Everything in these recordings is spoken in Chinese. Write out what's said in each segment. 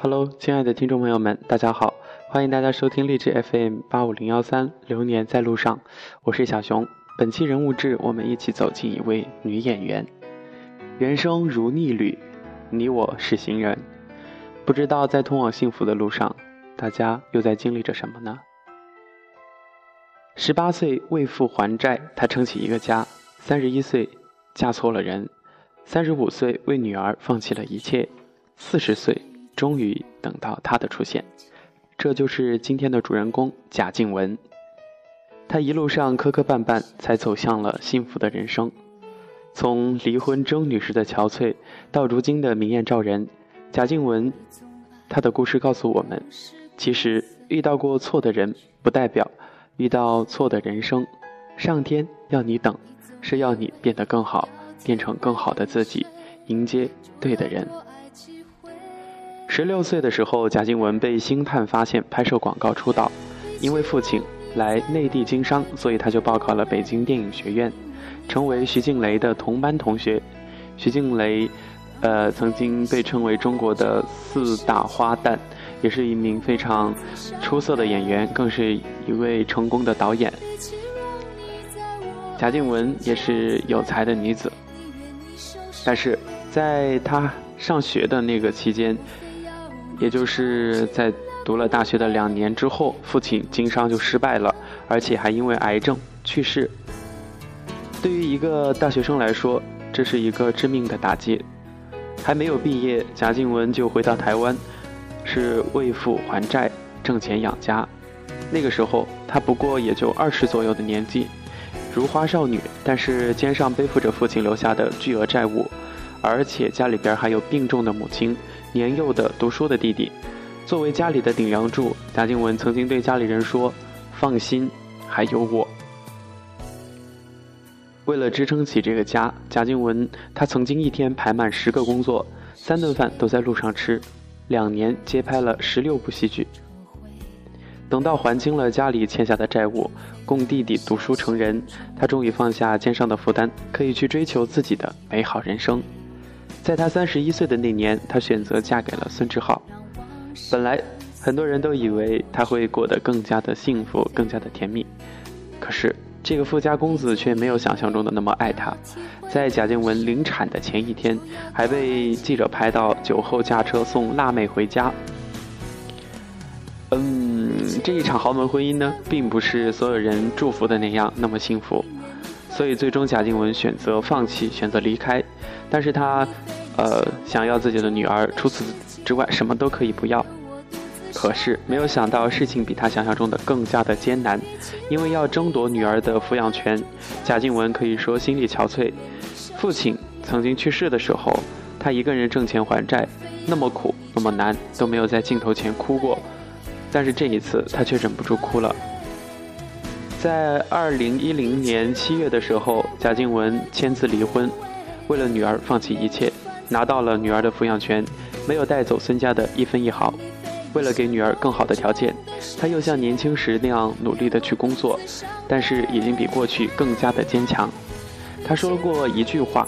Hello，亲爱的听众朋友们，大家好，欢迎大家收听励志 FM 八五零幺三，流年在路上，我是小熊。本期人物志，我们一起走进一位女演员。人生如逆旅，你我是行人，不知道在通往幸福的路上，大家又在经历着什么呢？十八岁为父还债，她撑起一个家；三十一岁嫁错了人；三十五岁为女儿放弃了一切；四十岁。终于等到他的出现，这就是今天的主人公贾静雯。她一路上磕磕绊绊，才走向了幸福的人生。从离婚争女时的憔悴，到如今的明艳照人，贾静雯，她的故事告诉我们：其实遇到过错的人，不代表遇到错的人生。上天要你等，是要你变得更好，变成更好的自己，迎接对的人。十六岁的时候，贾静雯被星探发现拍摄广告出道。因为父亲来内地经商，所以他就报考了北京电影学院，成为徐静蕾的同班同学。徐静蕾，呃，曾经被称为中国的四大花旦，也是一名非常出色的演员，更是一位成功的导演。贾静雯也是有才的女子，但是在她上学的那个期间。也就是在读了大学的两年之后，父亲经商就失败了，而且还因为癌症去世。对于一个大学生来说，这是一个致命的打击。还没有毕业，贾静雯就回到台湾，是为父还债、挣钱养家。那个时候，她不过也就二十左右的年纪，如花少女，但是肩上背负着父亲留下的巨额债务，而且家里边还有病重的母亲。年幼的读书的弟弟，作为家里的顶梁柱，贾静雯曾经对家里人说：“放心，还有我。”为了支撑起这个家，贾静雯她曾经一天排满十个工作，三顿饭都在路上吃，两年接拍了十六部戏剧。等到还清了家里欠下的债务，供弟弟读书成人，她终于放下肩上的负担，可以去追求自己的美好人生。在她三十一岁的那年，她选择嫁给了孙志浩。本来很多人都以为她会过得更加的幸福，更加的甜蜜。可是这个富家公子却没有想象中的那么爱她。在贾静雯临产的前一天，还被记者拍到酒后驾车送辣妹回家。嗯，这一场豪门婚姻呢，并不是所有人祝福的那样那么幸福。所以最终贾静雯选择放弃，选择离开。但是她，呃，想要自己的女儿，除此之外什么都可以不要。可是没有想到事情比他想象中的更加的艰难，因为要争夺女儿的抚养权，贾静雯可以说心力憔悴。父亲曾经去世的时候，她一个人挣钱还债，那么苦，那么难，都没有在镜头前哭过。但是这一次，她却忍不住哭了。在二零一零年七月的时候，贾静雯签字离婚。为了女儿放弃一切，拿到了女儿的抚养权，没有带走孙家的一分一毫。为了给女儿更好的条件，她又像年轻时那样努力的去工作，但是已经比过去更加的坚强。她说过一句话，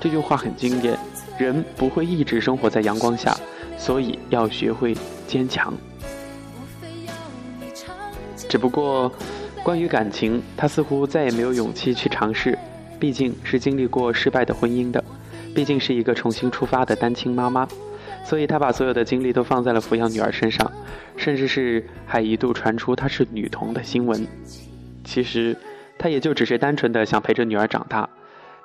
这句话很经典：人不会一直生活在阳光下，所以要学会坚强。只不过，关于感情，她似乎再也没有勇气去尝试。毕竟是经历过失败的婚姻的，毕竟是一个重新出发的单亲妈妈，所以她把所有的精力都放在了抚养女儿身上，甚至是还一度传出她是女童的新闻。其实，她也就只是单纯的想陪着女儿长大。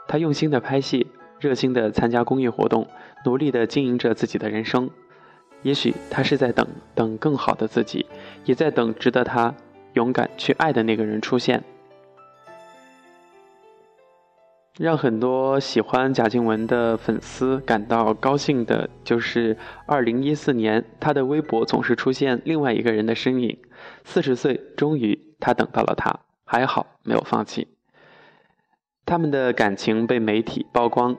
她用心的拍戏，热心的参加公益活动，努力的经营着自己的人生。也许她是在等等更好的自己，也在等值得她勇敢去爱的那个人出现。让很多喜欢贾静雯的粉丝感到高兴的，就是二零一四年，她的微博总是出现另外一个人的身影。四十岁，终于她等到了他，还好没有放弃。他们的感情被媒体曝光，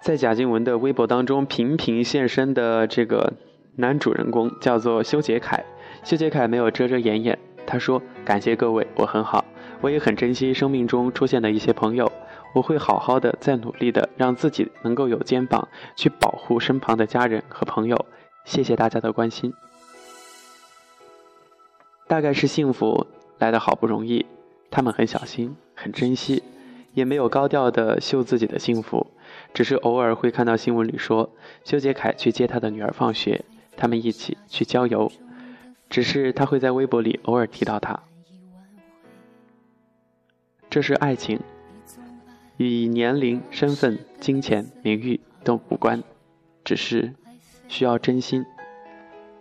在贾静雯的微博当中频频现身的这个男主人公叫做修杰楷，修杰楷没有遮遮掩掩。他说：“感谢各位，我很好，我也很珍惜生命中出现的一些朋友。我会好好的再努力的，让自己能够有肩膀去保护身旁的家人和朋友。谢谢大家的关心。大概是幸福来的好不容易，他们很小心，很珍惜，也没有高调的秀自己的幸福，只是偶尔会看到新闻里说，修杰楷去接他的女儿放学，他们一起去郊游，只是他会在微博里偶尔提到她。这是爱情，与年龄、身份、金钱、名誉都无关，只是需要真心。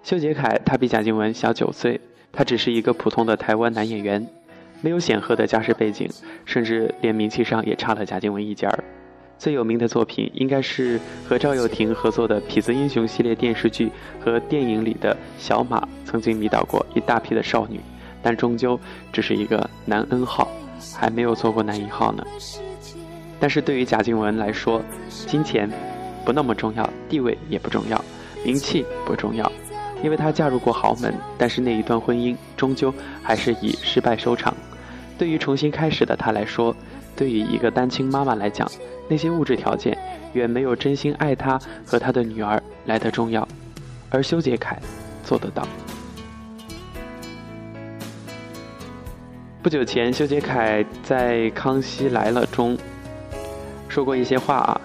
修杰楷他比贾静雯小九岁，他只是一个普通的台湾男演员，没有显赫的家世背景，甚至连名气上也差了贾静雯一截儿。最有名的作品应该是和赵又廷合作的《痞子英雄》系列电视剧和电影里的小马，曾经迷倒过一大批的少女，但终究只是一个男 N 号。还没有做过男一号呢，但是对于贾静雯来说，金钱不那么重要，地位也不重要，名气不重要，因为她嫁入过豪门，但是那一段婚姻终究还是以失败收场。对于重新开始的她来说，对于一个单亲妈妈来讲，那些物质条件远没有真心爱她和她的女儿来的重要，而修杰楷做得到。不久前，修杰楷在《康熙来了》中说过一些话啊，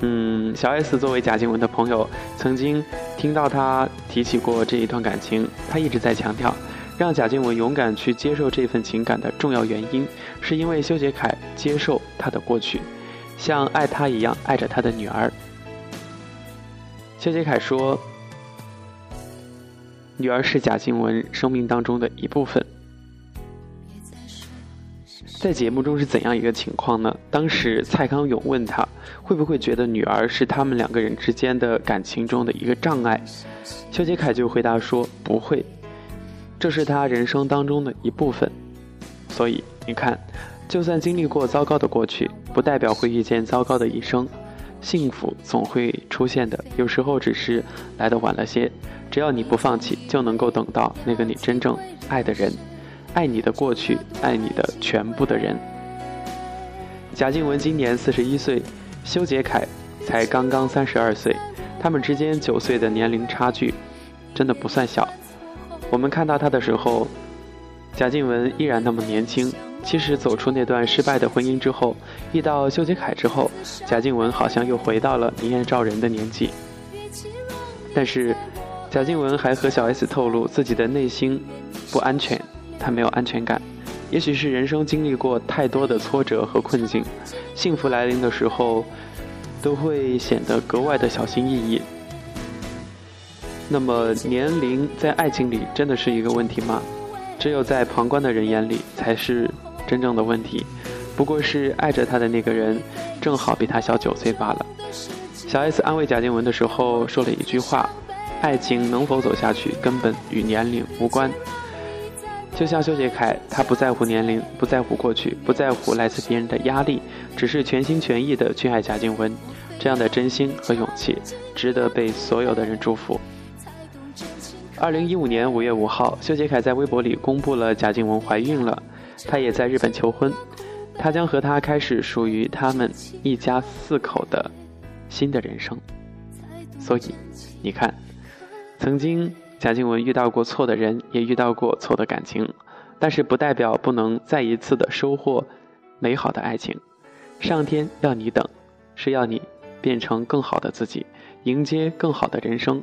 嗯，小 S 作为贾静雯的朋友，曾经听到他提起过这一段感情，他一直在强调，让贾静雯勇敢去接受这份情感的重要原因，是因为修杰楷接受他的过去，像爱他一样爱着他的女儿。修杰楷说，女儿是贾静雯生命当中的一部分。在节目中是怎样一个情况呢？当时蔡康永问他会不会觉得女儿是他们两个人之间的感情中的一个障碍，修杰楷就回答说不会，这是他人生当中的一部分。所以你看，就算经历过糟糕的过去，不代表会遇见糟糕的一生。幸福总会出现的，有时候只是来的晚了些。只要你不放弃，就能够等到那个你真正爱的人。爱你的过去，爱你的全部的人。贾静雯今年四十一岁，修杰楷才刚刚三十二岁，他们之间九岁的年龄差距，真的不算小。我们看到他的时候，贾静雯依然那么年轻。其实走出那段失败的婚姻之后，遇到修杰楷之后，贾静雯好像又回到了明艳照人的年纪。但是，贾静雯还和小 S 透露自己的内心不安全。她没有安全感，也许是人生经历过太多的挫折和困境，幸福来临的时候，都会显得格外的小心翼翼。那么，年龄在爱情里真的是一个问题吗？只有在旁观的人眼里才是真正的问题。不过是爱着他的那个人正好比他小九岁罢了。小 S 安慰贾静雯的时候说了一句话：“爱情能否走下去，根本与年龄无关。”就像修杰楷，他不在乎年龄，不在乎过去，不在乎来自别人的压力，只是全心全意的去爱贾静雯。这样的真心和勇气，值得被所有的人祝福。二零一五年五月五号，修杰楷在微博里公布了贾静雯怀孕了，他也在日本求婚，他将和她开始属于他们一家四口的新的人生。所以，你看，曾经。贾静雯遇到过错的人，也遇到过错的感情，但是不代表不能再一次的收获美好的爱情。上天要你等，是要你变成更好的自己，迎接更好的人生。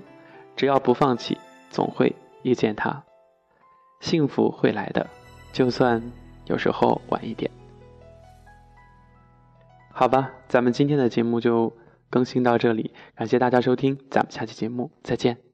只要不放弃，总会遇见他，幸福会来的，就算有时候晚一点。好吧，咱们今天的节目就更新到这里，感谢大家收听，咱们下期节目再见。